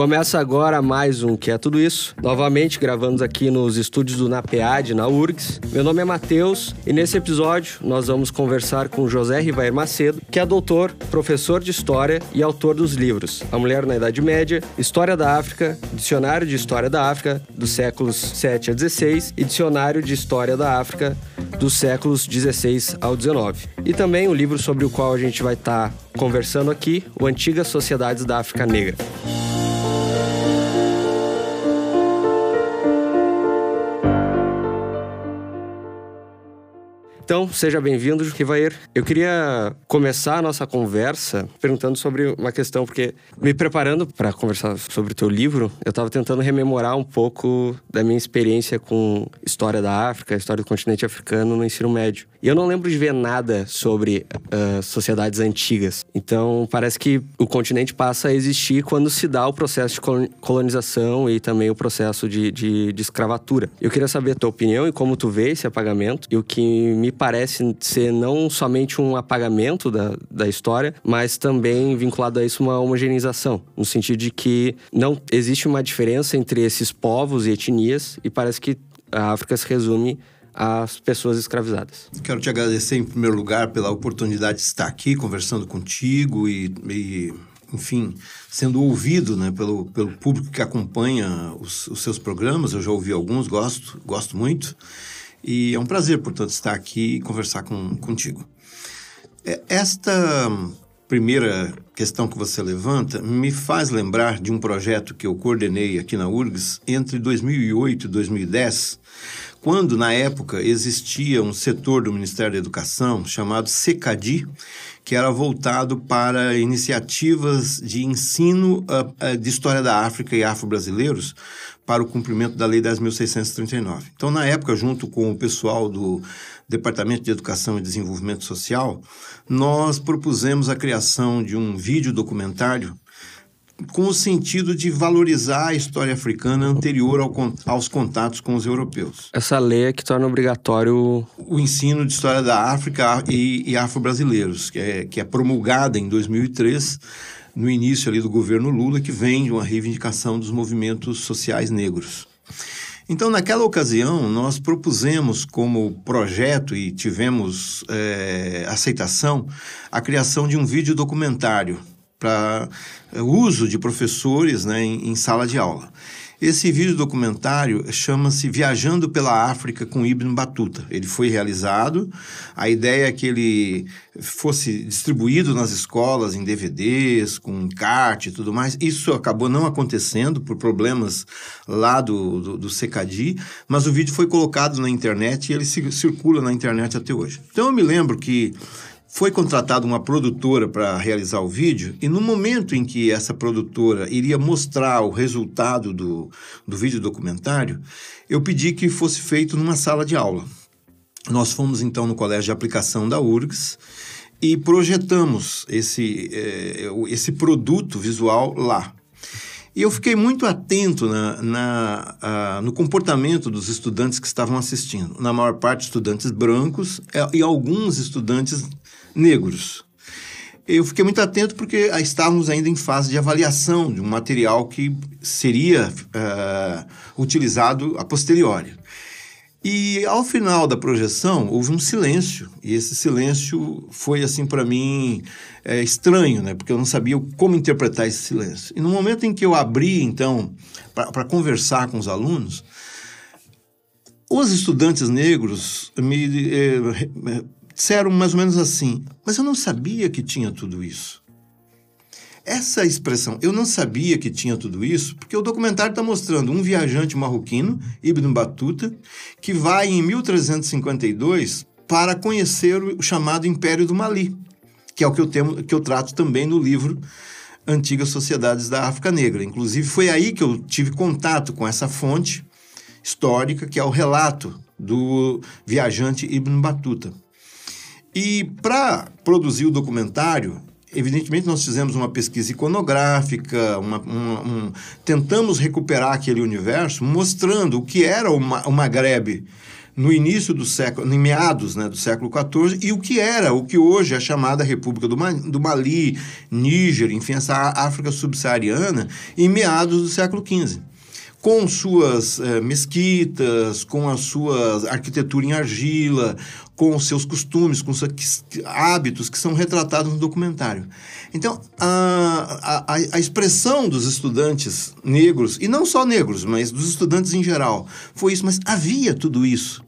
Começa agora mais um Que é Tudo Isso. Novamente gravamos aqui nos estúdios do NAPEAD, na URGS. Meu nome é Matheus e nesse episódio nós vamos conversar com José Rivair Macedo, que é doutor, professor de História e autor dos livros A Mulher na Idade Média, História da África, Dicionário de História da África dos séculos 7 a 16 e Dicionário de História da África dos séculos 16 ao 19. E também o livro sobre o qual a gente vai estar tá conversando aqui, o Antigas Sociedades da África Negra. Então, seja bem-vindo, Rivair. Eu queria começar a nossa conversa perguntando sobre uma questão, porque me preparando para conversar sobre o teu livro, eu estava tentando rememorar um pouco da minha experiência com história da África, história do continente africano no ensino médio. E eu não lembro de ver nada sobre uh, sociedades antigas. Então, parece que o continente passa a existir quando se dá o processo de colonização e também o processo de, de, de escravatura. Eu queria saber a tua opinião e como tu vê esse apagamento e o que me parece ser não somente um apagamento da, da história, mas também vinculado a isso uma homogeneização, no sentido de que não existe uma diferença entre esses povos e etnias e parece que a África se resume às pessoas escravizadas. Quero te agradecer em primeiro lugar pela oportunidade de estar aqui conversando contigo e, e enfim, sendo ouvido né, pelo, pelo público que acompanha os, os seus programas. Eu já ouvi alguns, gosto, gosto muito. E é um prazer, portanto, estar aqui e conversar com, contigo. É, esta primeira questão que você levanta me faz lembrar de um projeto que eu coordenei aqui na URGS entre 2008 e 2010, quando, na época, existia um setor do Ministério da Educação chamado SECADI, que era voltado para iniciativas de ensino uh, uh, de história da África e afro-brasileiros para o cumprimento da Lei 10.639. Então, na época, junto com o pessoal do Departamento de Educação e Desenvolvimento Social, nós propusemos a criação de um vídeo documentário com o sentido de valorizar a história africana anterior ao, aos contatos com os europeus. Essa lei é que torna obrigatório o ensino de história da África e, e afro-brasileiros, que é, que é promulgada em 2003 no início ali do governo Lula, que vem de uma reivindicação dos movimentos sociais negros. Então, naquela ocasião, nós propusemos como projeto e tivemos é, aceitação a criação de um vídeo documentário para eh, uso de professores né, em, em sala de aula. Esse vídeo documentário chama-se Viajando pela África com Ibn Battuta. Ele foi realizado, a ideia é que ele fosse distribuído nas escolas em DVDs, com encarte e tudo mais. Isso acabou não acontecendo por problemas lá do, do, do mas o vídeo foi colocado na internet e ele circula na internet até hoje. Então eu me lembro que foi contratada uma produtora para realizar o vídeo, e no momento em que essa produtora iria mostrar o resultado do, do vídeo documentário, eu pedi que fosse feito numa sala de aula. Nós fomos então no colégio de aplicação da URGS e projetamos esse, eh, esse produto visual lá. E eu fiquei muito atento na, na no comportamento dos estudantes que estavam assistindo. Na maior parte, estudantes brancos eh, e alguns estudantes negros. Eu fiquei muito atento porque estávamos ainda em fase de avaliação de um material que seria uh, utilizado a posteriori. E ao final da projeção houve um silêncio, e esse silêncio foi assim para mim é, estranho, né? Porque eu não sabia como interpretar esse silêncio. E no momento em que eu abri então para conversar com os alunos, os estudantes negros me eh, disseram mais ou menos assim: Mas eu não sabia que tinha tudo isso. Essa expressão, eu não sabia que tinha tudo isso, porque o documentário está mostrando um viajante marroquino, Ibn Battuta, que vai em 1352 para conhecer o chamado Império do Mali, que é o que eu, tenho, que eu trato também no livro Antigas Sociedades da África Negra. Inclusive, foi aí que eu tive contato com essa fonte histórica, que é o relato do viajante Ibn Battuta. E para produzir o documentário, evidentemente nós fizemos uma pesquisa iconográfica, uma, uma, um, tentamos recuperar aquele universo, mostrando o que era o, Ma Maghreb no início do século, em meados né, do século XIV, e o que era, o que hoje é chamada República do, do Mali, Níger, enfim, essa África subsaariana, em meados do século XV com suas eh, mesquitas, com a sua arquitetura em argila, com os seus costumes, com seus hábitos que são retratados no documentário. Então, a, a, a expressão dos estudantes negros, e não só negros, mas dos estudantes em geral, foi isso. Mas havia tudo isso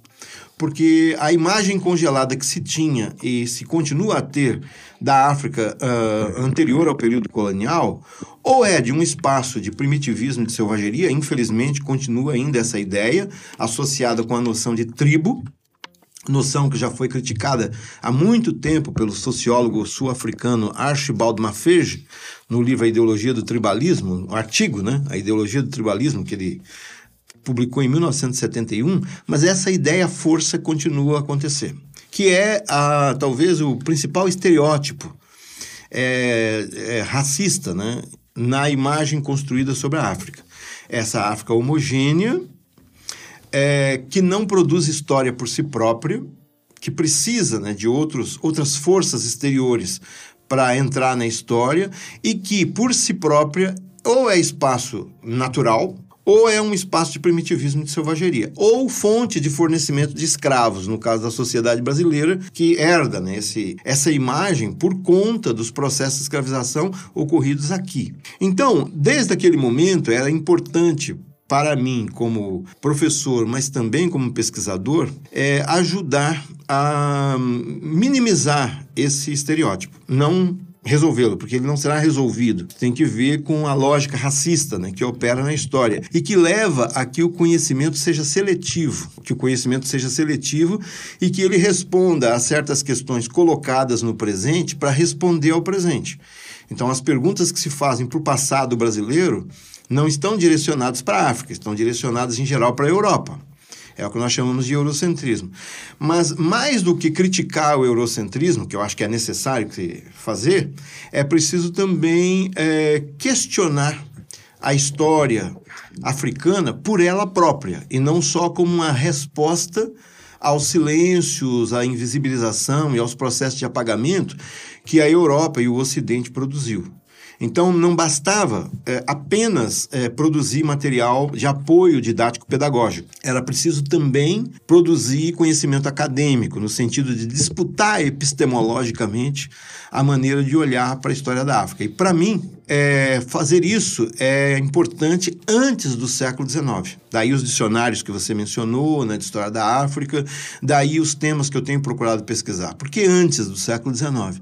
porque a imagem congelada que se tinha e se continua a ter da África uh, anterior ao período colonial, ou é de um espaço de primitivismo, de selvageria, infelizmente continua ainda essa ideia associada com a noção de tribo, noção que já foi criticada há muito tempo pelo sociólogo sul-africano Archibald Mafege, no livro A Ideologia do Tribalismo, o artigo, né? A Ideologia do Tribalismo, que ele publicou em 1971, mas essa ideia força continua a acontecer, que é a, talvez o principal estereótipo é, é, racista né, na imagem construída sobre a África. Essa África homogênea, é, que não produz história por si própria, que precisa né, de outros, outras forças exteriores para entrar na história e que, por si própria, ou é espaço natural, ou é um espaço de primitivismo de selvageria, ou fonte de fornecimento de escravos, no caso da sociedade brasileira, que herda né, esse, essa imagem por conta dos processos de escravização ocorridos aqui. Então, desde aquele momento, era importante para mim, como professor, mas também como pesquisador, é ajudar a minimizar esse estereótipo. Não resolvê-lo, porque ele não será resolvido. Tem que ver com a lógica racista né, que opera na história e que leva a que o conhecimento seja seletivo, que o conhecimento seja seletivo e que ele responda a certas questões colocadas no presente para responder ao presente. Então, as perguntas que se fazem para o passado brasileiro não estão direcionadas para a África, estão direcionadas em geral para a Europa. É o que nós chamamos de eurocentrismo. Mas mais do que criticar o eurocentrismo, que eu acho que é necessário fazer, é preciso também é, questionar a história africana por ela própria e não só como uma resposta aos silêncios, à invisibilização e aos processos de apagamento que a Europa e o Ocidente produziu. Então, não bastava é, apenas é, produzir material de apoio didático-pedagógico. Era preciso também produzir conhecimento acadêmico, no sentido de disputar epistemologicamente a maneira de olhar para a história da África. E, para mim, é, fazer isso é importante antes do século XIX. Daí os dicionários que você mencionou, né, de história da África, daí os temas que eu tenho procurado pesquisar. Porque antes do século XIX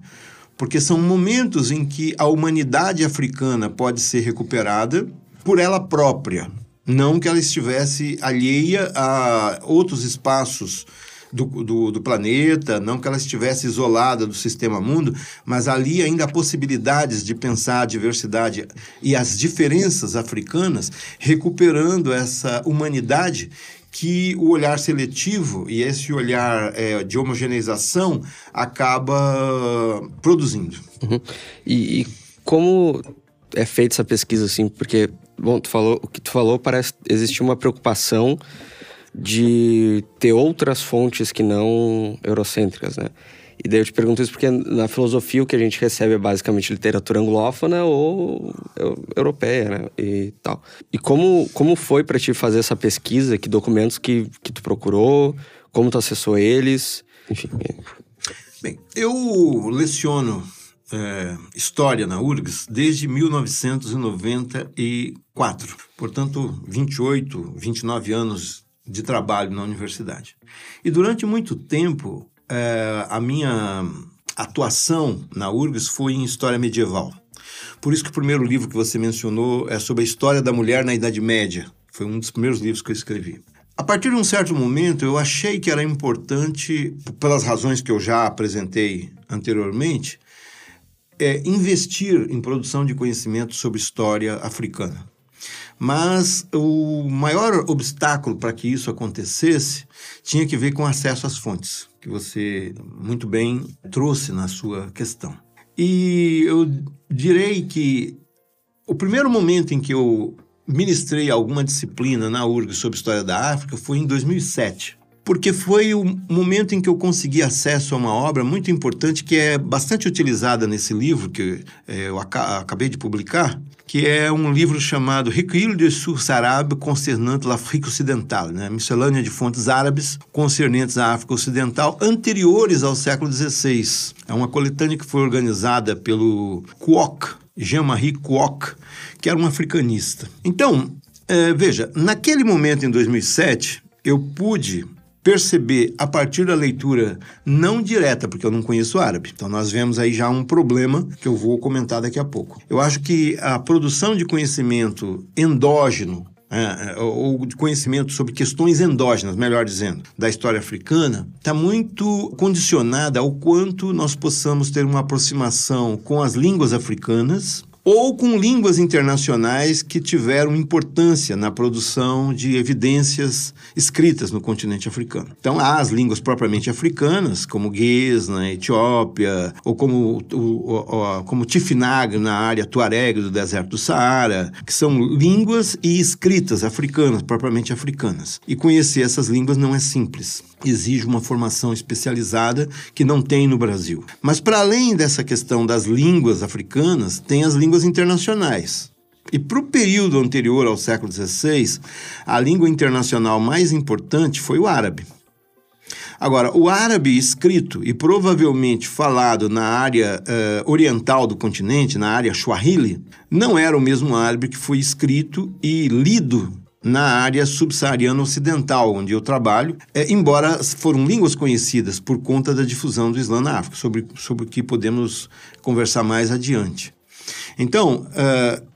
porque são momentos em que a humanidade africana pode ser recuperada por ela própria, não que ela estivesse alheia a outros espaços do, do, do, planeta, não que ela estivesse isolada do sistema mundo, mas ali ainda há possibilidades de pensar a diversidade e as diferenças africanas, recuperando essa humanidade que o olhar seletivo e esse olhar é, de homogeneização acaba produzindo. Uhum. E, e, como é feita essa pesquisa assim? Porque, bom, tu falou, o que tu falou parece existir uma preocupação de ter outras fontes que não eurocêntricas, né? E daí eu te pergunto isso porque na filosofia o que a gente recebe é basicamente literatura anglófona ou europeia, né? E tal. E como, como foi para ti fazer essa pesquisa? Que documentos que, que tu procurou? Como tu acessou eles? Enfim. Bem, eu leciono é, História na URGS desde 1994. Portanto, 28, 29 anos de trabalho na universidade. E durante muito tempo é, a minha atuação na URGS foi em história medieval. Por isso que o primeiro livro que você mencionou é sobre a história da mulher na Idade Média. Foi um dos primeiros livros que eu escrevi. A partir de um certo momento, eu achei que era importante, pelas razões que eu já apresentei anteriormente, é, investir em produção de conhecimento sobre história africana. Mas o maior obstáculo para que isso acontecesse tinha que ver com acesso às fontes que você muito bem trouxe na sua questão. E eu direi que o primeiro momento em que eu ministrei alguma disciplina na URG sobre história da África foi em 2007. Porque foi o momento em que eu consegui acesso a uma obra muito importante que é bastante utilizada nesse livro que é, eu acabei de publicar, que é um livro chamado Recueil de sources arabes concernant l'Afrique occidentale, né? miscelânea de fontes árabes concernentes à África Ocidental anteriores ao século XVI. É uma coletânea que foi organizada pelo Kwok, Jean-Marie Kwok, que era um africanista. Então, é, veja, naquele momento em 2007, eu pude perceber a partir da leitura não direta, porque eu não conheço árabe. Então nós vemos aí já um problema que eu vou comentar daqui a pouco. Eu acho que a produção de conhecimento endógeno é, ou de conhecimento sobre questões endógenas, melhor dizendo, da história africana, está muito condicionada ao quanto nós possamos ter uma aproximação com as línguas africanas ou com línguas internacionais que tiveram importância na produção de evidências escritas no continente africano. Então, há as línguas propriamente africanas, como Guês na Etiópia, ou como, como Tifinagre na área Tuareg do deserto do Saara, que são línguas e escritas africanas, propriamente africanas. E conhecer essas línguas não é simples exige uma formação especializada que não tem no Brasil. Mas, para além dessa questão das línguas africanas, tem as línguas internacionais. E para o período anterior ao século XVI, a língua internacional mais importante foi o árabe. Agora, o árabe escrito e provavelmente falado na área uh, oriental do continente, na área Swahili, não era o mesmo árabe que foi escrito e lido na área subsaariana ocidental, onde eu trabalho, é, embora foram línguas conhecidas por conta da difusão do Islã na África, sobre, sobre o que podemos conversar mais adiante. Então, uh,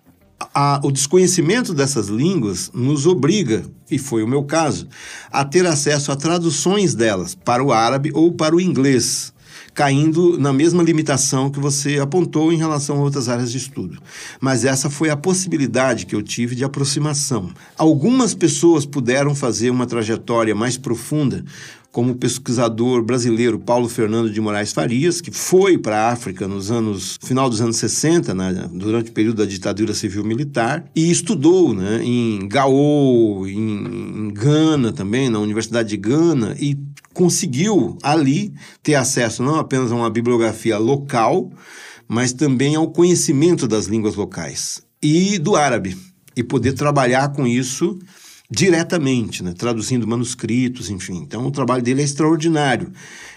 a, o desconhecimento dessas línguas nos obriga, e foi o meu caso, a ter acesso a traduções delas para o árabe ou para o inglês, caindo na mesma limitação que você apontou em relação a outras áreas de estudo. Mas essa foi a possibilidade que eu tive de aproximação. Algumas pessoas puderam fazer uma trajetória mais profunda como o pesquisador brasileiro Paulo Fernando de Moraes Farias, que foi para a África nos anos final dos anos 60, né, durante o período da ditadura civil militar, e estudou né, em Gao, em, em Gana também, na Universidade de Gana, e conseguiu ali ter acesso não apenas a uma bibliografia local, mas também ao conhecimento das línguas locais e do árabe, e poder trabalhar com isso diretamente, né? traduzindo manuscritos, enfim. Então, o trabalho dele é extraordinário.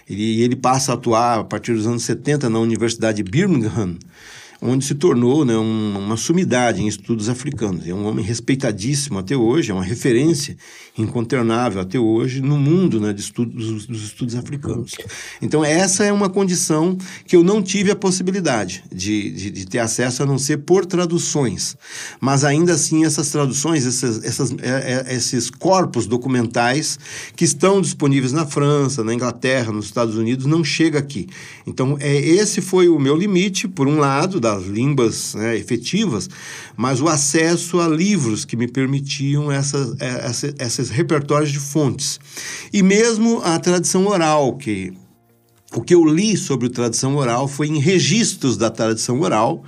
Ele, ele passa a atuar a partir dos anos 70 na Universidade de Birmingham, onde se tornou né, um, uma sumidade em estudos africanos. É um homem respeitadíssimo até hoje, é uma referência incontornável até hoje no mundo né, de estudos, dos estudos africanos. Então, essa é uma condição que eu não tive a possibilidade de, de, de ter acesso a não ser por traduções. Mas ainda assim, essas traduções, essas, essas, é, é, esses corpos documentais que estão disponíveis na França, na Inglaterra, nos Estados Unidos, não chega aqui. Então, é, esse foi o meu limite, por um lado, das línguas né, efetivas, mas o acesso a livros que me permitiam essa, é, essa, esses repertórios de fontes. E mesmo a tradição oral, que o que eu li sobre tradição oral foi em registros da tradição oral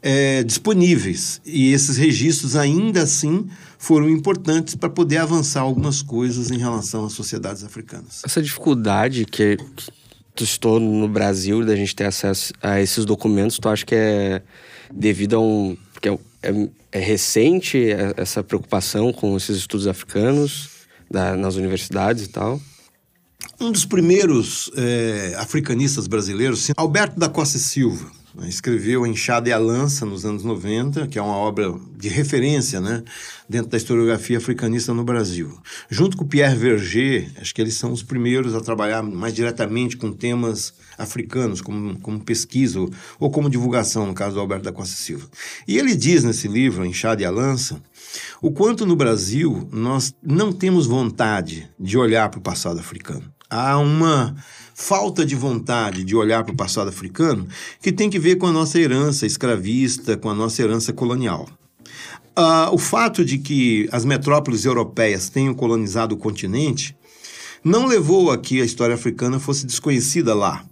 é, disponíveis. E esses registros, ainda assim, foram importantes para poder avançar algumas coisas em relação às sociedades africanas. Essa dificuldade que, tu estou no Brasil da gente ter acesso a esses documentos, tu acha que é devido a um. Porque é, é, é recente essa preocupação com esses estudos africanos da, nas universidades e tal? Um dos primeiros é, africanistas brasileiros, Alberto da Costa Silva, escreveu Enxada e a Lança nos anos 90, que é uma obra de referência né, dentro da historiografia africanista no Brasil. Junto com Pierre Verger, acho que eles são os primeiros a trabalhar mais diretamente com temas africanos, como, como pesquisa ou, como divulgação, no caso do Alberto da Costa Silva. E ele diz nesse livro, Enxada e a Lança, o quanto no Brasil nós não temos vontade de olhar para o passado africano. Há uma falta de vontade de olhar para o passado africano que tem que ver com a nossa herança escravista, com a nossa herança colonial. Uh, o fato de que as metrópoles europeias tenham colonizado o continente não levou a que a história africana fosse desconhecida lá.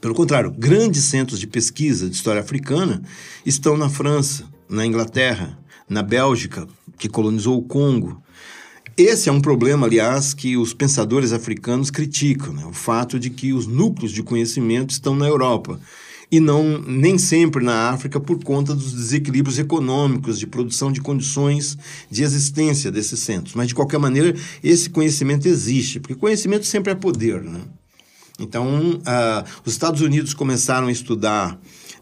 Pelo contrário, grandes centros de pesquisa de história africana estão na França, na Inglaterra, na Bélgica, que colonizou o Congo, Esse é um problema, aliás, que os pensadores africanos criticam, né? o fato de que os núcleos de conhecimento estão na Europa e não nem sempre na África por conta dos desequilíbrios econômicos de produção de condições de existência desses centros. Mas de qualquer maneira, esse conhecimento existe, porque conhecimento sempre é poder, né? Então, uh, os Estados Unidos começaram a estudar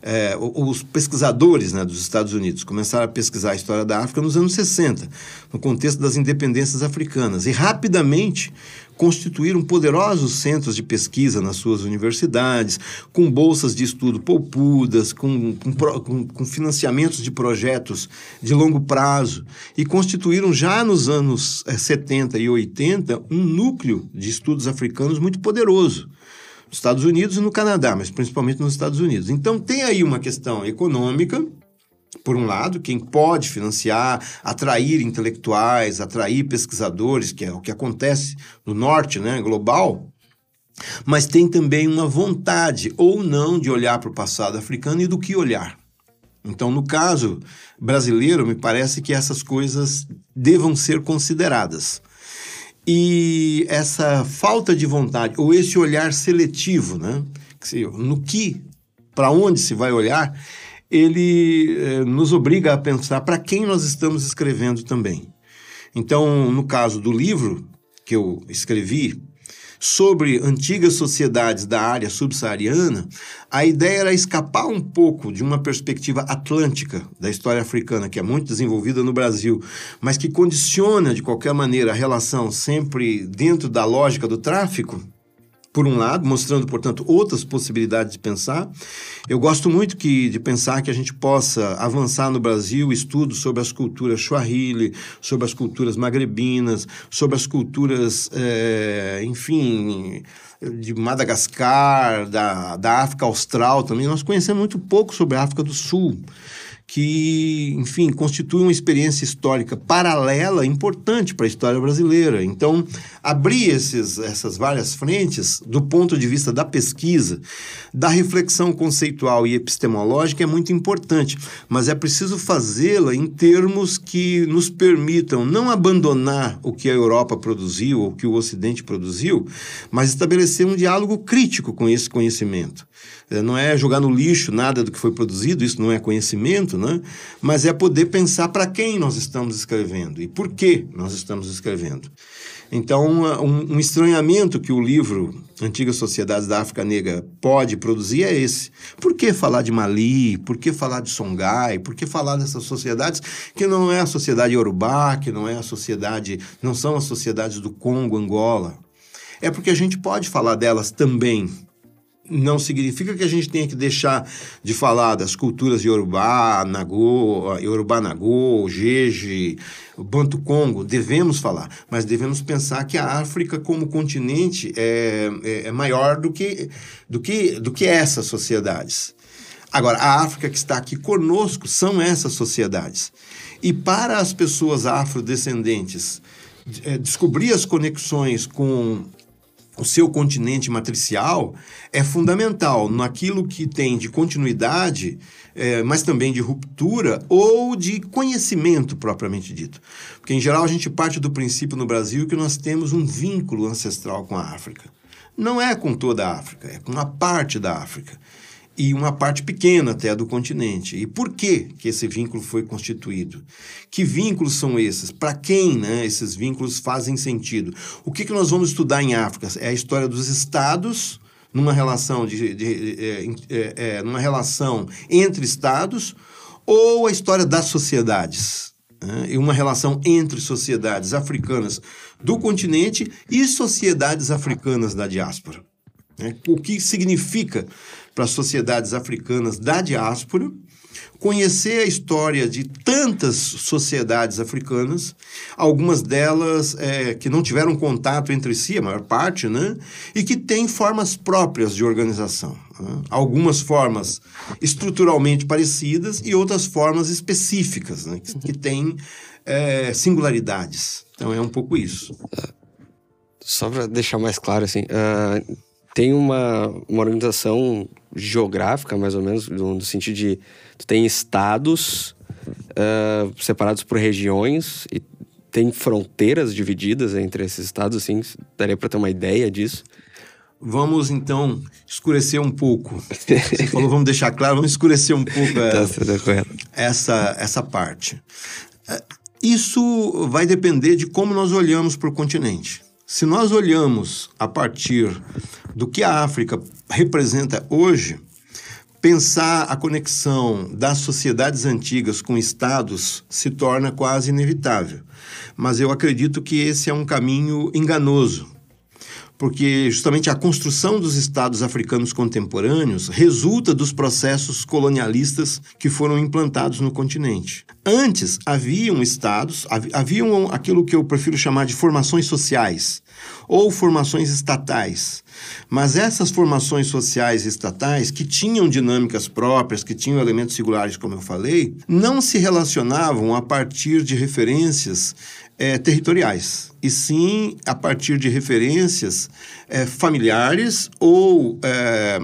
é, os pesquisadores né, dos Estados Unidos começaram a pesquisar a história da África nos anos 60, no contexto das independências africanas, e rapidamente constituíram poderosos centros de pesquisa nas suas universidades, com bolsas de estudo poupudas, com, com, com, financiamentos de projetos de longo prazo, e constituíram já nos anos 70 é, e 80 um núcleo de estudos africanos muito poderoso nos Estados Unidos e no Canadá, mas principalmente nos Estados Unidos. Então tem aí uma questão econômica, por um lado, quem pode financiar, atrair intelectuais, atrair pesquisadores, que é o que acontece no norte, né, global, mas tem também uma vontade ou não de olhar para o passado africano e do que olhar. Então, no caso brasileiro, me parece que essas coisas devam ser consideradas. E essa falta de vontade, ou esse olhar seletivo, né? No que, para onde se vai olhar, ele eh, nos obriga a pensar para quem nós estamos escrevendo também. Então, no caso do livro que eu escrevi, sobre antigas sociedades da área subsaariana, a ideia era escapar um pouco de uma perspectiva atlântica da história africana, que é muito desenvolvida no Brasil, mas que condiciona de qualquer maneira a relação sempre dentro da lógica do tráfico por um lado, mostrando, portanto, outras possibilidades de pensar. Eu gosto muito que, de pensar que a gente possa avançar no Brasil estudos sobre as culturas Swahili, sobre as culturas magrebinas, sobre as culturas, é, enfim, de Madagascar, da, da África Austral também. Nós conhecemos muito pouco sobre a África do Sul que, enfim, constitui uma experiência histórica paralela importante para a história brasileira. Então, abrir esses, essas várias frentes, do ponto de vista da pesquisa, da reflexão conceitual e epistemológica, é muito importante, mas é preciso fazê-la em termos que nos permitam não abandonar o que a Europa produziu ou que o Ocidente produziu, mas estabelecer um diálogo crítico com esse conhecimento. É, não é jogar no lixo nada do que foi produzido, isso não é conhecimento, né? mas é poder pensar para quem nós estamos escrevendo e por que nós estamos escrevendo. Então, um, um, estranhamento que o livro Antigas Sociedades da África Negra pode produzir é esse. Por que falar de Mali? Por que falar de Songhai? Por que falar dessas sociedades que não é a sociedade Yorubá, que não é a sociedade, não são as sociedades do Congo, Angola? É porque a gente pode falar delas também não significa que a gente tenha que deixar de falar das culturas Yorubá, Nagô, Yorubá Nagô, Jeje, Banto Congo, devemos falar, mas devemos pensar que a África como continente é, é, é maior do que, do, que, do que essas sociedades. Agora, a África que está aqui conosco são essas sociedades. E para as pessoas afrodescendentes é, descobrir as conexões com o seu continente matricial é fundamental naquilo que tem de continuidade, é, mas também de ruptura ou de conhecimento propriamente dito. Porque, em geral, a gente parte do princípio no Brasil que nós temos um vínculo ancestral com a África. Não é com toda a África, é com uma parte da África e uma parte pequena até do continente. E por que, que esse vínculo foi constituído? Que vínculos são esses? Para quem né, esses vínculos fazem sentido? O que, que nós vamos estudar em África? É a história dos estados numa relação, de, de, de é, é, é, numa relação entre estados ou a história das sociedades? Né? E uma relação entre sociedades africanas do continente e sociedades africanas da diáspora. Né? O que significa para sociedades africanas da diáspora, conhecer a história de tantas sociedades africanas, algumas delas é, que não tiveram contato entre si, a maior parte, né? e que têm formas próprias de organização. Né? Algumas formas estruturalmente parecidas e outras formas específicas, né? que, que têm é, singularidades. Então é um pouco isso. Só para deixar mais claro, assim, uh, tem uma, uma organização geográfica, mais ou menos, no, no sentido de tu tem estados uh, separados por regiões e tem fronteiras divididas entre esses estados, assim? Daria para ter uma ideia disso? Vamos então escurecer um pouco. Você falou, vamos deixar claro, vamos escurecer um pouco é, tá essa, essa parte. É, isso vai depender de como nós olhamos para o continente. Se nós olhamos a partir do que a África representa hoje, pensar a conexão das sociedades antigas com estados se torna quase inevitável. Mas eu acredito que esse é um caminho enganoso, porque justamente a construção dos estados africanos contemporâneos resulta dos processos colonialistas que foram implantados no continente. Antes haviam estados, haviam aquilo que eu prefiro chamar de formações sociais ou formações estatais. Mas essas formações sociais estatais, que tinham dinâmicas próprias, que tinham elementos singulares, como eu falei, não se relacionavam a partir de referências é, territoriais, e sim a partir de referências é, familiares ou é,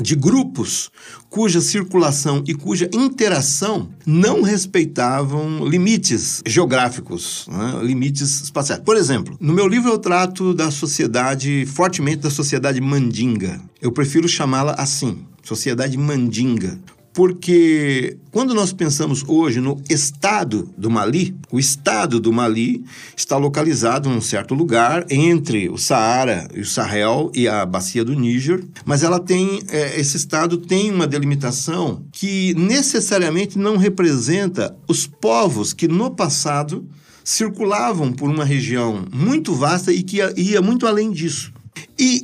de grupos cuja circulação e cuja interação não respeitavam limites geográficos, né? limites espaciais. Por exemplo, no meu livro eu trato da sociedade, fortemente da sociedade mandinga. Eu prefiro chamá-la assim, sociedade mandinga, porque quando nós pensamos hoje no estado do Mali, o estado do Mali está localizado num certo lugar entre o Saara e o Sahel e a bacia do Níger, mas ela tem é, esse estado tem uma delimitação que necessariamente não representa os povos que no passado circulavam por uma região muito vasta e que ia, ia muito além disso e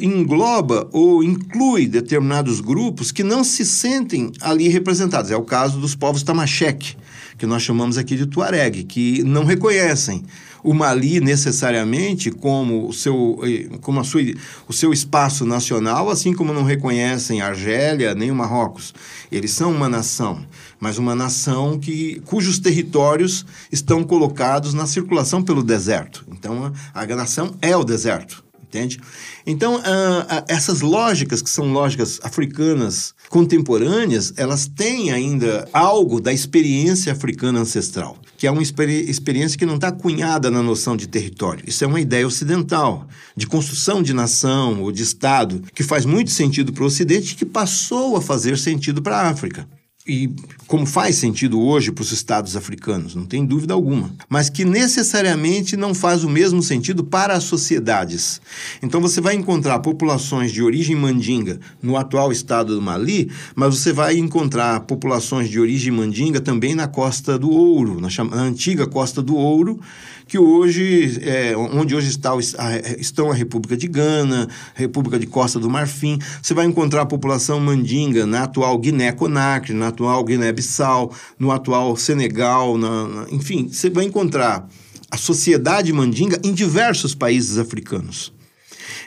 engloba ou inclui determinados grupos que não se sentem ali representados. É o caso dos povos Tamashek, que nós chamamos aqui de Tuareg, que não reconhecem o Mali necessariamente como o seu, eh, como a sua, o seu espaço nacional, assim como não reconhecem a Argélia nem o Marrocos. Eles são uma nação, mas uma nação que, cujos territórios estão colocados na circulação pelo deserto. Então, a, a nação é o deserto entende? Então, uh, uh, essas lógicas, que são lógicas africanas contemporâneas, elas têm ainda algo da experiência africana ancestral, que é uma experi experiência que não está cunhada na noção de território. Isso é uma ideia ocidental, de construção de nação ou de Estado, que faz muito sentido para o Ocidente e que passou a fazer sentido para a África e como faz sentido hoje para os estados africanos, não tem dúvida alguma, mas que necessariamente não faz o mesmo sentido para as sociedades. Então você vai encontrar populações de origem mandinga no atual estado do Mali, mas você vai encontrar populações de origem mandinga também na Costa do Ouro, na, antiga Costa do Ouro, que hoje, é, onde hoje está, estão a República de Gana, República de Costa do Marfim. Você vai encontrar a população mandinga na atual Guiné-Conakry, na atual Guiné-Bissau, no atual Senegal, na, na, enfim, você vai encontrar a sociedade mandinga em diversos países africanos.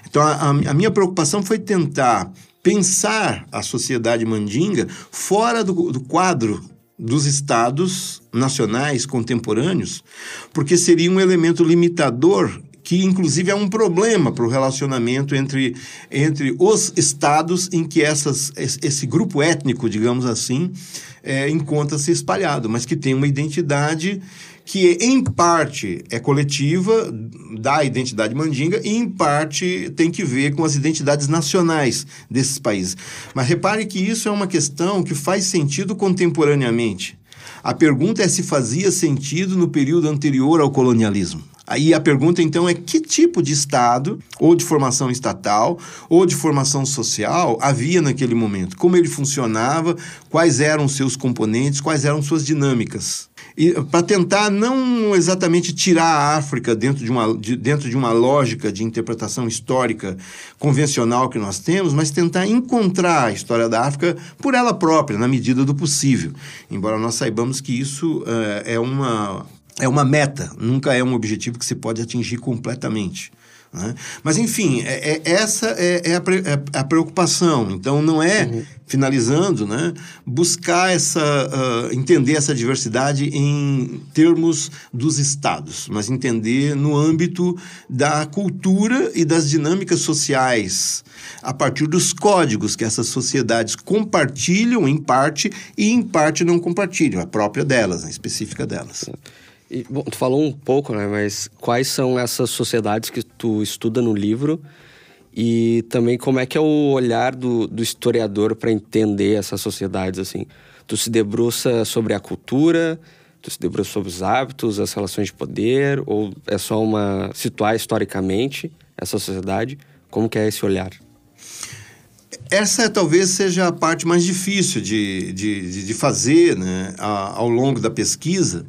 Então, a, a minha preocupação foi tentar pensar a sociedade mandinga fora do, do quadro dos estados nacionais contemporâneos, porque seria um elemento limitador que inclusive é um problema para o relacionamento entre, entre os estados em que essas, esse grupo étnico, digamos assim, é, encontra-se espalhado, mas que tem uma identidade que em parte é coletiva da identidade mandinga e em parte tem que ver com as identidades nacionais desses países. Mas repare que isso é uma questão que faz sentido contemporaneamente. A pergunta é se fazia sentido no período anterior ao colonialismo. Aí a pergunta então é que tipo de Estado, ou de formação estatal, ou de formação social havia naquele momento? Como ele funcionava, quais eram seus componentes, quais eram suas dinâmicas? Para tentar não exatamente tirar a África dentro de, uma, de, dentro de uma lógica de interpretação histórica convencional que nós temos, mas tentar encontrar a história da África por ela própria, na medida do possível. Embora nós saibamos que isso uh, é, uma, é uma meta, nunca é um objetivo que se pode atingir completamente. Né? Mas, enfim, é, é essa é, é, a, é, a, preocupação. Então, não é, uhum. finalizando, né, buscar essa, uh, entender essa diversidade em termos dos estados, mas entender no âmbito da cultura e das dinâmicas sociais, a partir dos códigos que essas sociedades compartilham em parte e em parte não compartilham, a própria delas, a específica delas. E, bom, tu falou um pouco, né? Mas quais são essas sociedades que tu estuda no livro e também como é que é o olhar do, do historiador para entender essas sociedades assim? Tu se debruça sobre a cultura, tu se debruça sobre os hábitos, as relações de poder ou é só uma situar historicamente essa sociedade? Como que é esse olhar? Essa talvez seja a parte mais difícil de, de, de fazer né, ao longo da pesquisa,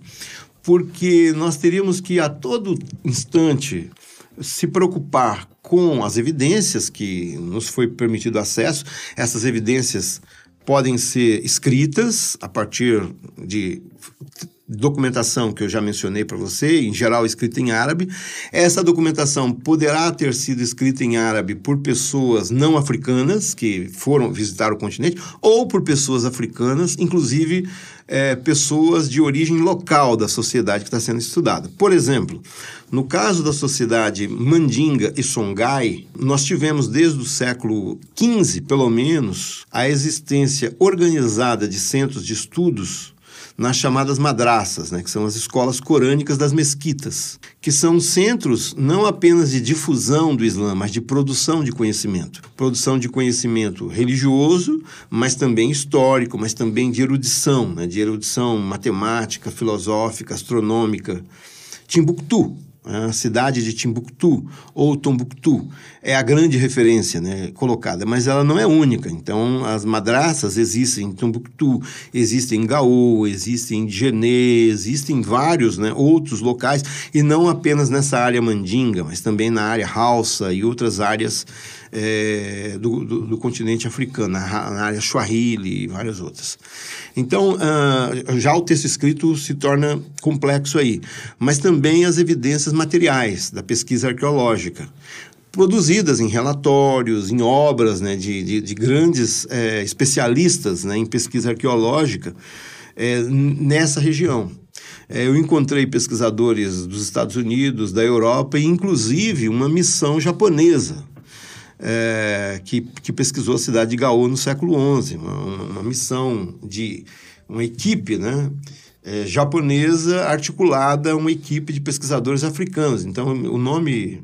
porque nós teríamos que a todo instante se preocupar com as evidências que nos foi permitido acesso. Essas evidências podem ser escritas a partir de documentação que eu já mencionei para você, em geral escrita em árabe. Essa documentação poderá ter sido escrita em árabe por pessoas não africanas que foram visitar o continente ou por pessoas africanas, inclusive é, pessoas de origem local da sociedade que está sendo estudada. Por exemplo, no caso da sociedade Mandinga e Songhai, nós tivemos desde o século XV, pelo menos, a existência organizada de centros de estudos nas chamadas madraças, né, que são as escolas corânicas das mesquitas, que são centros não apenas de difusão do Islã, mas de produção de conhecimento. Produção de conhecimento religioso, mas também histórico, mas também de erudição, né, de erudição matemática, filosófica, astronômica. Timbuktu, a cidade de Timbuktu ou Tombuctu é a grande referência né, colocada, mas ela não é única. Então, as madraças existem em Tombuctu, existem em Gaô, existem em Genê, existem vários né, outros locais, e não apenas nessa área mandinga, mas também na área Hausa e outras áreas é, do, do, do, continente africano, na, área Swahili e várias outras. Então, uh, já o texto escrito se torna complexo aí, mas também as evidências materiais da pesquisa arqueológica produzidas em relatórios, em obras né, de, de, de grandes é, especialistas né, em pesquisa arqueológica é, nessa região. É, eu encontrei pesquisadores dos Estados Unidos, da Europa e, inclusive, uma missão japonesa é, que, que pesquisou a cidade de Gaô no século XI, uma, uma missão de uma equipe, né? É, japonesa articulada uma equipe de pesquisadores africanos. Então, o nome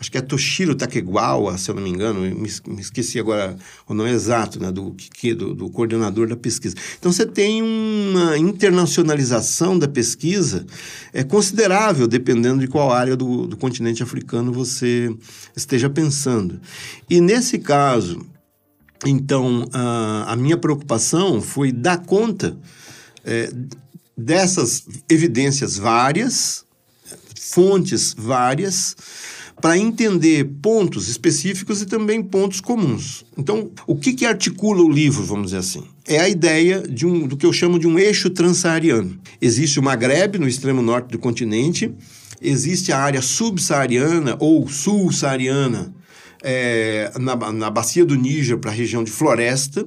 acho que é Toshiro Takegawa, se eu não me engano, me, me esqueci agora o nome exato né, do, do, do coordenador da pesquisa. Então você tem uma internacionalização da pesquisa é considerável, dependendo de qual área do, do continente africano você esteja pensando. E nesse caso, então, a, a minha preocupação foi dar conta é, dessas evidências várias, fontes várias, para entender pontos específicos e também pontos comuns. Então, o que, que articula o livro, vamos dizer assim? É a ideia de um, do que eu chamo de um eixo transsaariano. Existe o Maghreb, no extremo norte do continente, existe a área subsaariana ou sul-saariana, é, na, na bacia do Níger para a região de Floresta,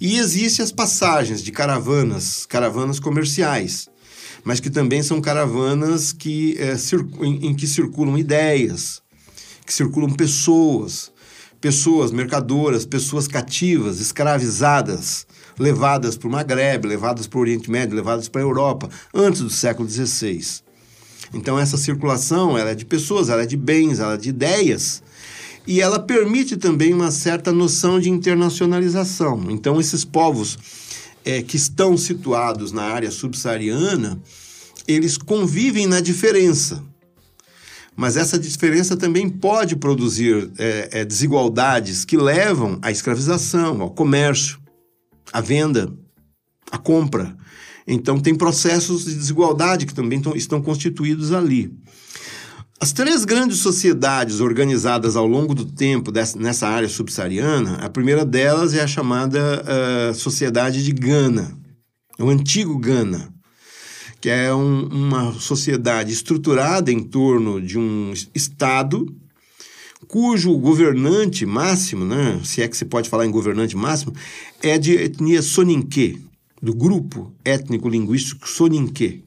e existem as passagens de caravanas, caravanas comerciais, mas que também são caravanas que, é, em, em que circulam ideias, que circulam pessoas, pessoas mercadoras, pessoas cativas, escravizadas, levadas para o Maghreb, levadas para o Oriente Médio, levadas para a Europa, antes do século XVI. Então, essa circulação ela é de pessoas, ela é de bens, ela é de ideias, e ela permite também uma certa noção de internacionalização. Então, esses povos é, que estão situados na área subsaariana, eles convivem na diferença. Mas essa diferença também pode produzir é, é, desigualdades que levam à escravização, ao comércio, à venda, à compra. Então, tem processos de desigualdade que também estão constituídos ali. As três grandes sociedades organizadas ao longo do tempo dessa, nessa área subsaariana, a primeira delas é a chamada uh, Sociedade de Gana, o antigo Gana que é um, uma sociedade estruturada em torno de um Estado cujo governante máximo, né, se é que se pode falar em governante máximo, é de etnia Soninke, do grupo étnico-linguístico Soninke.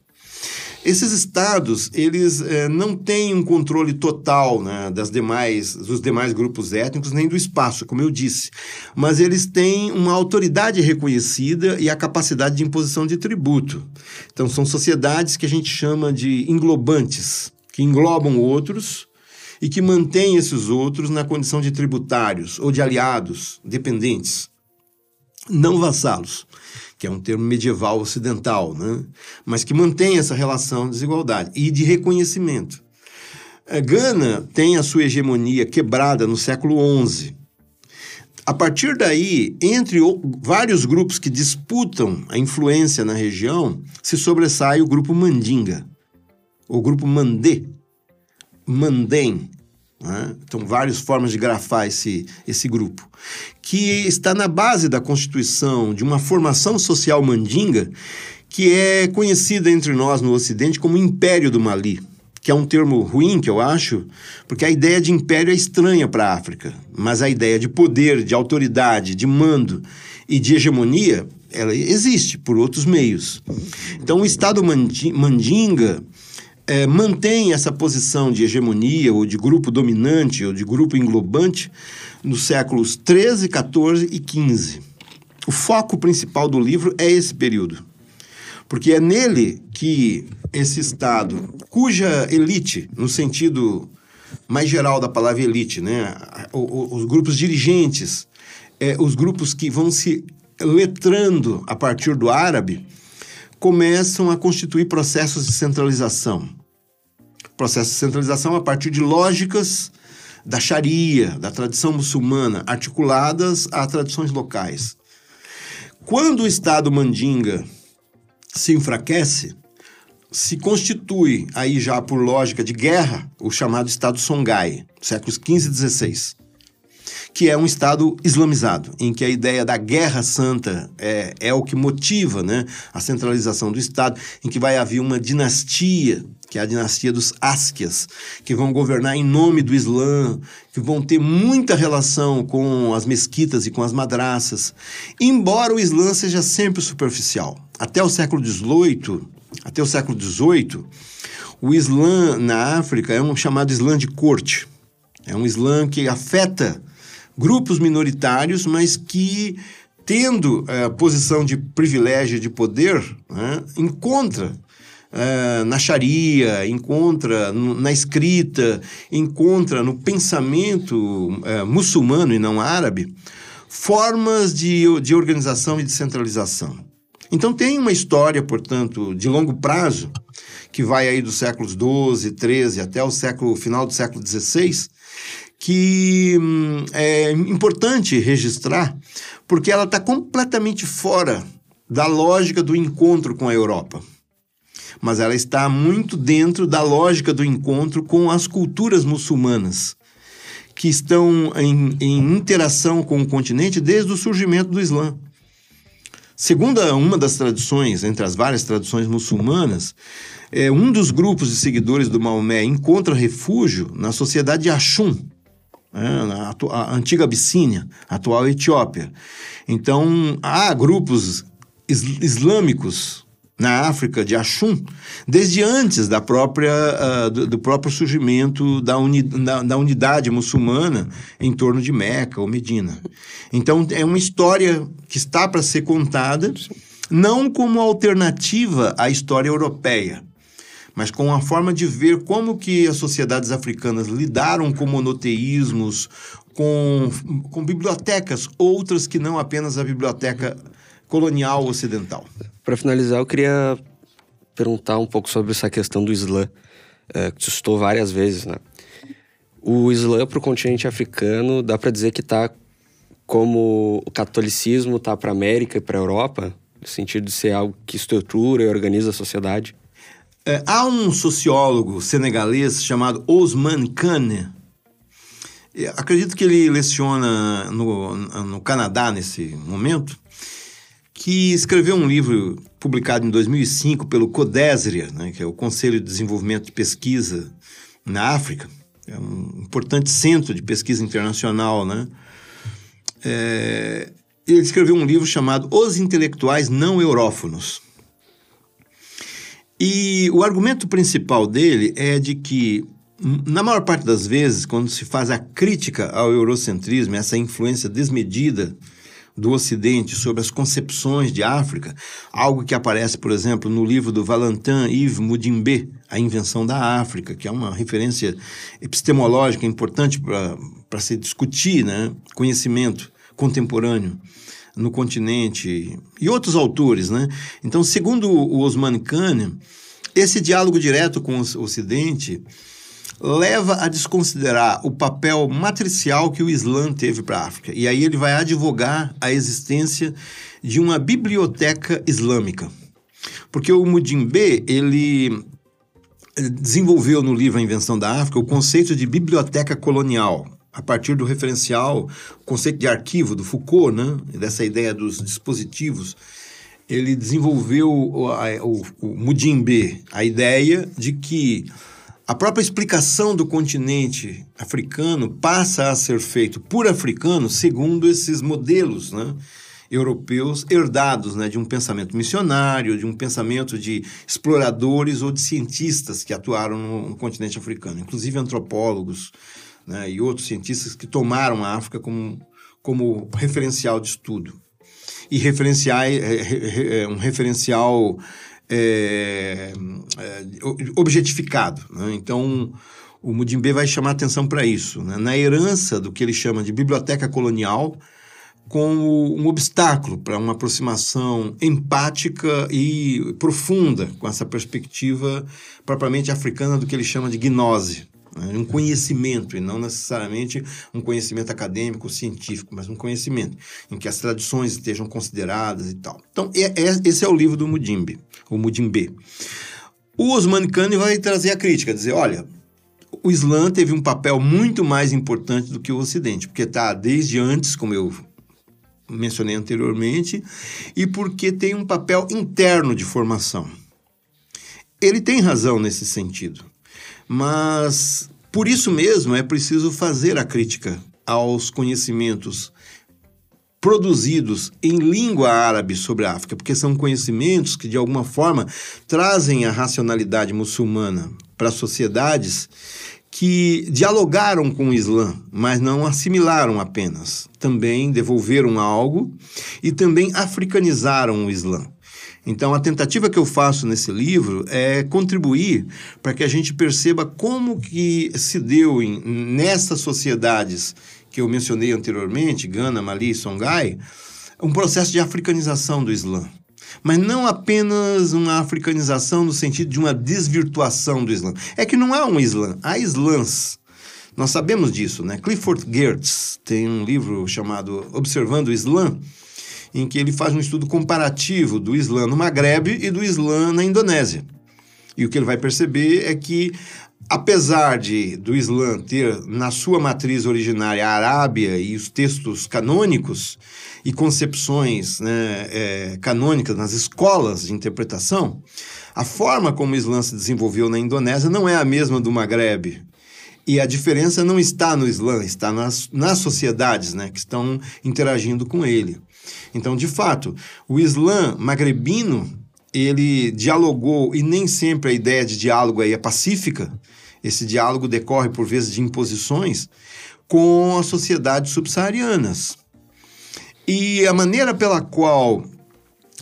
Esses estados, eles é, não têm um controle total né, das demais, dos demais grupos étnicos, nem do espaço, como eu disse. Mas eles têm uma autoridade reconhecida e a capacidade de imposição de tributo. Então, são sociedades que a gente chama de englobantes, que englobam outros e que mantêm esses outros na condição de tributários ou de aliados, dependentes, não vassalos que é um termo medieval ocidental, né? mas que mantém essa relação de desigualdade e de reconhecimento. A Gana tem a sua hegemonia quebrada no século XI. A partir daí, entre vários grupos que disputam a influência na região, se sobressai o grupo Mandinga, o grupo Mandé, Mandem, né? Então, várias formas de grafar esse, esse grupo, que está na base da constituição de uma formação social mandinga que é conhecida entre nós no Ocidente como Império do Mali, que é um termo ruim, que eu acho, porque a ideia de império é estranha para a África, mas a ideia de poder, de autoridade, de mando e de hegemonia, ela existe por outros meios. Então, o Estado mandinga é, mantém essa posição de hegemonia ou de grupo dominante ou de grupo englobante nos séculos 13, 14 e 15. O foco principal do livro é esse período, porque é nele que esse Estado, cuja elite, no sentido mais geral da palavra elite, né, os grupos dirigentes, é, os grupos que vão se letrando a partir do árabe, começam a constituir processos de centralização. Processo de centralização a partir de lógicas da Sharia, da tradição muçulmana, articuladas a tradições locais. Quando o Estado mandinga se enfraquece, se constitui aí já por lógica de guerra o chamado Estado Songhai, séculos 15 e 16 que é um Estado islamizado, em que a ideia da guerra santa é, é o que motiva né, a centralização do Estado, em que vai haver uma dinastia, que é a dinastia dos Asquias, que vão governar em nome do Islã, que vão ter muita relação com as mesquitas e com as madraças, embora o Islã seja sempre superficial. Até o século XVIII, até o século XVIII, o Islã na África é um chamado Islã de corte. É um Islã que afeta grupos minoritários, mas que, tendo a eh, posição de privilégio de poder, né, encontra Uh, na Sharia, encontra na escrita, encontra no pensamento uh, muçulmano e não árabe formas de, de organização e de centralização. Então tem uma história, portanto, de longo prazo, que vai aí dos séculos 12, 13 até o século final do século 16, que hum, é importante registrar, porque ela está completamente fora da lógica do encontro com a Europa. Mas ela está muito dentro da lógica do encontro com as culturas muçulmanas, que estão em, em interação com o continente desde o surgimento do Islã. Segundo uma das tradições, entre as várias tradições muçulmanas, é, um dos grupos de seguidores do Maomé encontra refúgio na sociedade de Axum, né, a, antiga Abissínia, atual Etiópia. Então, há grupos islâmicos na África de Axum, desde antes da própria, uh, do, do, próprio surgimento da, uni, da, da, unidade muçulmana em torno de Meca ou Medina. Então, é uma história que está para ser contada, não como alternativa à história europeia, mas com a forma de ver como que as sociedades africanas lidaram com monoteísmos, com, com bibliotecas, outras que não apenas a biblioteca colonial ocidental. Para finalizar, eu queria perguntar um pouco sobre essa questão do Islã, é, que tu citou várias vezes, né? O Islã para o continente africano, dá para dizer que está como o catolicismo está para a América e para a Europa, no sentido de ser algo que estrutura e organiza a sociedade? É, há um sociólogo senegalês chamado Osman Kane. Acredito que ele leciona no, no Canadá nesse momento, que escreveu um livro publicado em 2005 pelo CODESRIA, né, que é o Conselho de Desenvolvimento de Pesquisa na África. É um importante centro de pesquisa internacional, né? É, ele escreveu um livro chamado Os Intelectuais Não Eurófonos. E o argumento principal dele é de que, na maior parte das vezes, quando se faz a crítica ao eurocentrismo, essa influência desmedida do Ocidente sobre as concepções de África, algo que aparece, por exemplo, no livro do Valentin Yves Mudimbe, A Invenção da África, que é uma referência epistemológica importante para se discutir né? conhecimento contemporâneo no continente e outros autores, né? Então, segundo o Osman Khan, esse diálogo direto com o Ocidente leva a desconsiderar o papel matricial que o Islã teve para a África. E aí ele vai advogar a existência de uma biblioteca islâmica. Porque o Mudimbe, ele desenvolveu no livro A Invenção da África o conceito de biblioteca colonial, a partir do referencial, o conceito de arquivo do Foucault, né? dessa ideia dos dispositivos, ele desenvolveu o, o, o Mudimbe, a ideia de que a própria explicação do continente africano passa a ser feito por africanos segundo esses modelos, né? europeus herdados né, de um pensamento missionário, de um pensamento de exploradores ou de cientistas que atuaram no, no continente africano, inclusive antropólogos, né, e outros cientistas que tomaram a África como, como referencial de estudo. E referenciar, é, é, é um referencial é, é, objetificado. Né? Então, o Mudimbe vai chamar atenção para isso. Né? Na herança do que ele chama de biblioteca colonial, como um obstáculo para uma aproximação empática e profunda com essa perspectiva propriamente africana do que ele chama de gnose? Um conhecimento, e não necessariamente um conhecimento acadêmico, científico, mas um conhecimento em que as tradições estejam consideradas e tal. Então, é, é, esse é o livro do Mudimbe, o Mudimbe. O Osman Khan vai trazer a crítica, dizer, olha, o Islã teve um papel muito mais importante do que o Ocidente, porque está desde antes, como eu mencionei anteriormente, e porque tem um papel interno de formação. Ele tem razão nesse sentido. Mas por isso mesmo é preciso fazer a crítica aos conhecimentos produzidos em língua árabe sobre a África, porque são conhecimentos que de alguma forma trazem a racionalidade muçulmana para sociedades que dialogaram com o Islã, mas não assimilaram apenas. Também devolveram algo e também africanizaram o Islã. Então, a tentativa que eu faço nesse livro é contribuir para que a gente perceba como que se deu em, nessas sociedades que eu mencionei anteriormente, Gana, Mali e Songhai, um processo de africanização do Islã. Mas não apenas uma africanização no sentido de uma desvirtuação do Islã. É que não há um Islã, há Islãs. Nós sabemos disso, né? Clifford Geertz tem um livro chamado Observando o Islã, em que ele faz um estudo comparativo do Islã no Maghreb e do Islã na Indonésia. E o que ele vai perceber é que, apesar de do Islã ter na sua matriz originária a Arábia e os textos canônicos e concepções né, é, canônicas nas escolas de interpretação, a forma como o Islã se desenvolveu na Indonésia não é a mesma do Maghreb. E a diferença não está no Islã, está nas, nas sociedades né, que estão interagindo com ele. Então, de fato, o Islã magrebino, ele dialogou, e nem sempre a ideia de diálogo aí é pacífica, esse diálogo decorre por vezes de imposições, com as sociedades subsaarianas. E a maneira pela qual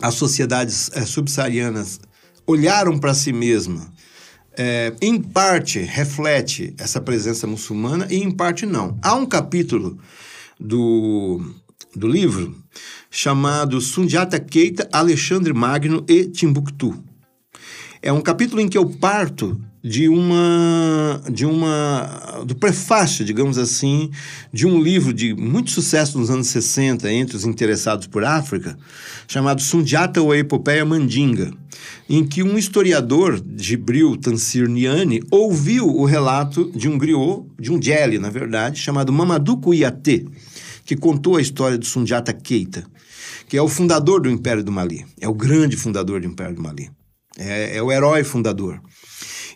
as sociedades é, subsaarianas olharam para si mesmas, é, em parte reflete essa presença muçulmana e em parte não. Há um capítulo do, do livro chamado Sundiata Keita, Alexandre Magno e Timbuktu. É um capítulo em que eu parto de uma de uma do prefácio, digamos assim, de um livro de muito sucesso nos anos 60 entre os interessados por África, chamado Sundiata ou a Epopeia Mandinga, em que um historiador, Gibril Tansir Niani, ouviu o relato de um griot, de um jeli, na verdade, chamado Mamadou Kouyaté, que contou a história do Sundiata Keita que é o fundador do Império do Mali. É o grande fundador do Império do Mali. É, é o herói fundador.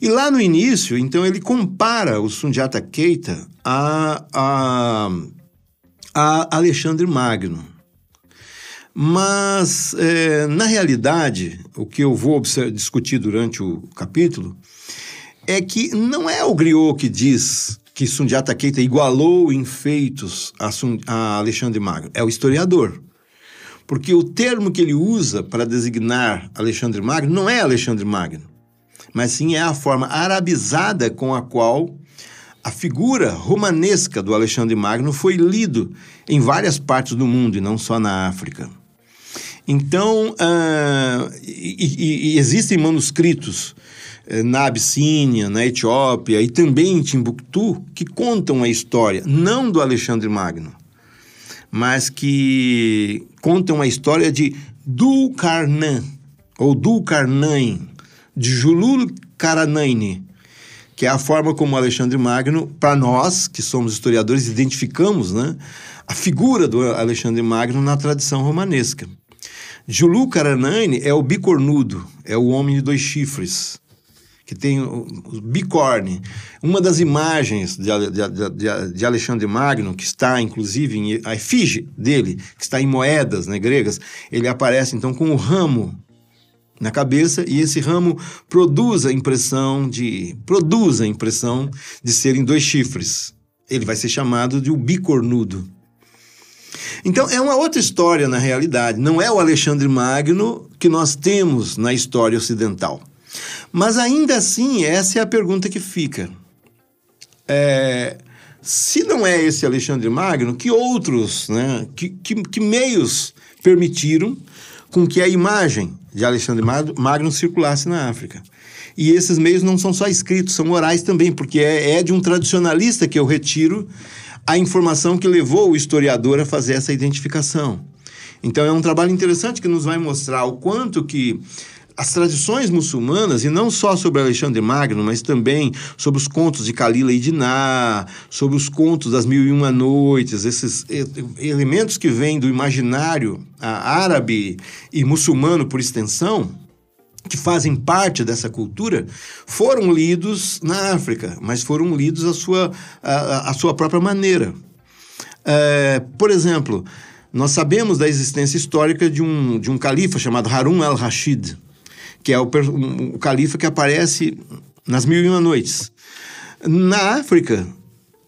E lá no início, então, ele compara o Sundiata Keita a, a, a Alexandre Magno. Mas, é, na realidade, o que eu vou discutir durante o capítulo é que não é o Griot que diz que Sundiata Keita igualou em feitos a, a Alexandre Magno, é o historiador. Porque o termo que ele usa para designar Alexandre Magno não é Alexandre Magno, mas sim é a forma arabizada com a qual a figura romanesca do Alexandre Magno foi lido em várias partes do mundo e não só na África. Então, uh, e, e, existem manuscritos uh, na Abissínia, na Etiópia e também em Timbuktu que contam a história, não do Alexandre Magno, mas que contam a história de Dulcarnan, ou Dulcarnain, de Julul que é a forma como Alexandre Magno, para nós, que somos historiadores, identificamos né, a figura do Alexandre Magno na tradição romanesca. Julu Karanaine é o bicornudo, é o homem de dois chifres, que tem o, o bicorne. Uma das imagens de, de, de, de, Alexandre Magno, que está inclusive em a efígie dele, que está em moedas né, gregas, ele aparece então com o ramo na cabeça e esse ramo produz a impressão de produz a impressão de serem dois chifres. Ele vai ser chamado de o bicornudo. Então é uma outra história na realidade, não é o Alexandre Magno que nós temos na história ocidental. Mas ainda assim, essa é a pergunta que fica. É, se não é esse Alexandre Magno, que outros, né, que, que, que meios permitiram com que a imagem de Alexandre Magno circulasse na África. E esses meios não são só escritos, são orais também, porque é, é de um tradicionalista que eu retiro a informação que levou o historiador a fazer essa identificação. Então é um trabalho interessante que nos vai mostrar o quanto que as tradições muçulmanas, e não só sobre Alexandre Magno, mas também sobre os contos de Kalila e Diná, sobre os contos das Mil e Uma Noites, esses elementos que vêm do imaginário árabe e muçulmano por extensão, que fazem parte dessa cultura, foram lidos na África, mas foram lidos à sua, à, à sua própria maneira. É, por exemplo, nós sabemos da existência histórica de um, de um califa chamado Harun al-Rashid, que é o, o califa que aparece nas Mil e Uma Noites. Na África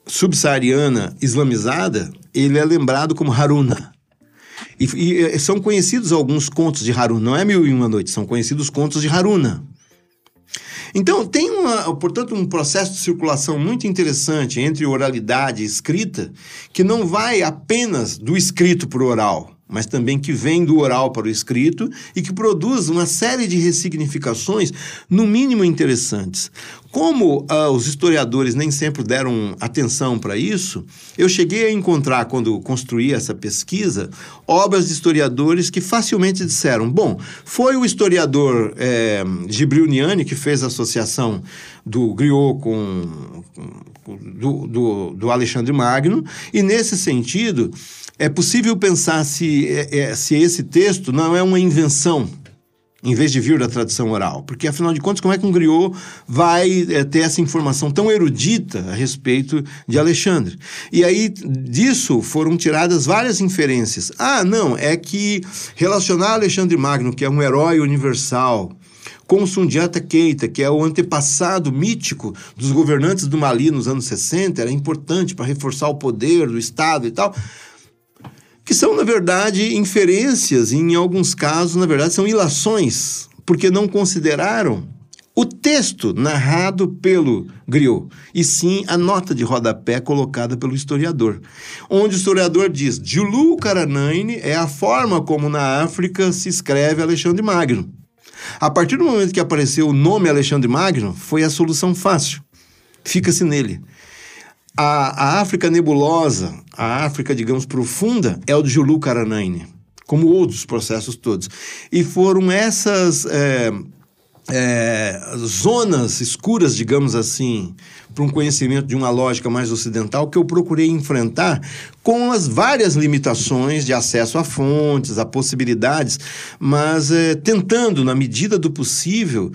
subsaariana islamizada, ele é lembrado como Haruna. E, e, são conhecidos alguns contos de Haruna, não é Mil e Uma Noites, são conhecidos contos de Haruna. Então, tem, uma, portanto, um processo de circulação muito interessante entre oralidade e escrita, que não vai apenas do escrito para o oral, mas também que vem do oral para o escrito e que produz uma série de ressignificações, no mínimo interessantes. Como uh, os historiadores nem sempre deram atenção para isso, eu cheguei a encontrar, quando construí essa pesquisa, obras de historiadores que facilmente disseram: bom, foi o historiador é, que fez a associação do Griot com, com do, do, do Alexandre Magno, e nesse sentido é possível pensar se, é, se esse texto não é uma invenção, em vez de vir da tradição oral. Porque, afinal de contas, como é que um griot vai é, ter essa informação tão erudita a respeito de Alexandre? E aí, disso foram tiradas várias inferências. Ah, não, é que relacionar Alexandre Magno, que é um herói universal, com Sundiata Keita, que é o antepassado mítico dos governantes do Mali nos anos 60, era importante para reforçar o poder do Estado e tal que são, na verdade, inferências, e em alguns casos, na verdade, são ilações, porque não consideraram o texto narrado pelo Griot, e sim a nota de rodapé colocada pelo historiador, onde o historiador diz: Julu Karanaine é a forma como na África se escreve Alexandre Magno. A partir do momento que apareceu o nome Alexandre Magno, foi a solução fácil. Fica-se nele. A, a África nebulosa, a África, digamos, profunda, é o de Julu Karanaine, como outros processos todos. E foram essas é, é, zonas escuras, digamos assim, para um conhecimento de uma lógica mais ocidental que eu procurei enfrentar com as várias limitações de acesso a fontes, a possibilidades, mas é, tentando, na medida do possível,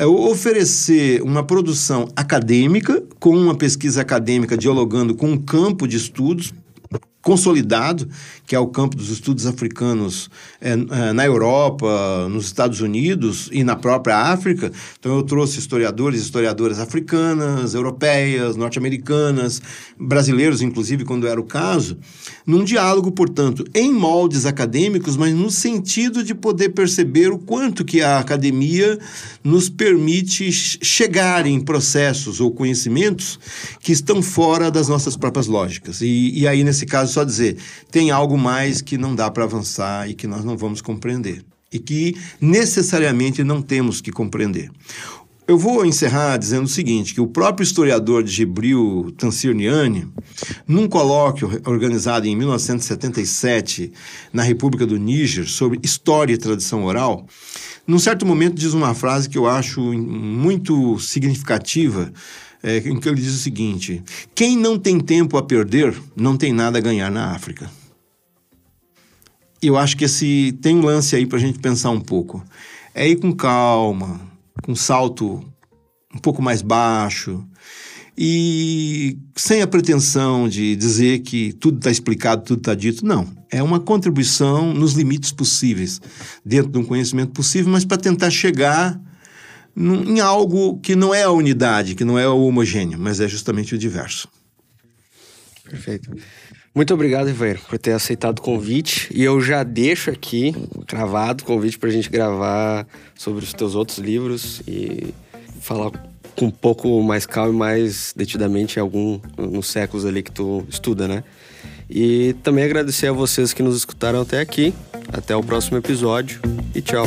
é oferecer uma produção acadêmica, com uma pesquisa acadêmica dialogando com um campo de estudos consolidado, que é o campo dos estudos africanos é, na Europa, nos Estados Unidos e na própria África. Então, eu trouxe historiadores historiadoras africanas, europeias, norte-americanas, brasileiros, inclusive, quando era o caso, num diálogo, portanto, em moldes acadêmicos, mas no sentido de poder perceber o quanto que a academia nos permite chegar em processos ou conhecimentos que estão fora das nossas próprias lógicas. E, e aí, nesse caso, só dizer, tem algo mais que não dá para avançar e que nós não vamos compreender. E que necessariamente não temos que compreender. Eu vou encerrar dizendo o seguinte, que o próprio historiador de Gibril Tansirniani, num colóquio organizado em 1977 na República do Níger sobre história e tradição oral, num certo momento diz uma frase que eu acho muito significativa, é, em que ele diz o seguinte: quem não tem tempo a perder, não tem nada a ganhar na África. Eu acho que esse tem um lance aí para a gente pensar um pouco. É ir com calma, com salto um pouco mais baixo e sem a pretensão de dizer que tudo está explicado, tudo está dito. Não. É uma contribuição nos limites possíveis, dentro de um conhecimento possível, mas para tentar chegar em algo que não é a unidade, que não é o homogêneo, mas é justamente o diverso. Perfeito. Muito obrigado, Ivair, por ter aceitado o convite. E eu já deixo aqui, gravado, o convite para a gente gravar sobre os teus outros livros e falar com um pouco mais calma e mais detidamente algum nos séculos ali que tu estuda, né? E também agradecer a vocês que nos escutaram até aqui. Até o próximo episódio e tchau.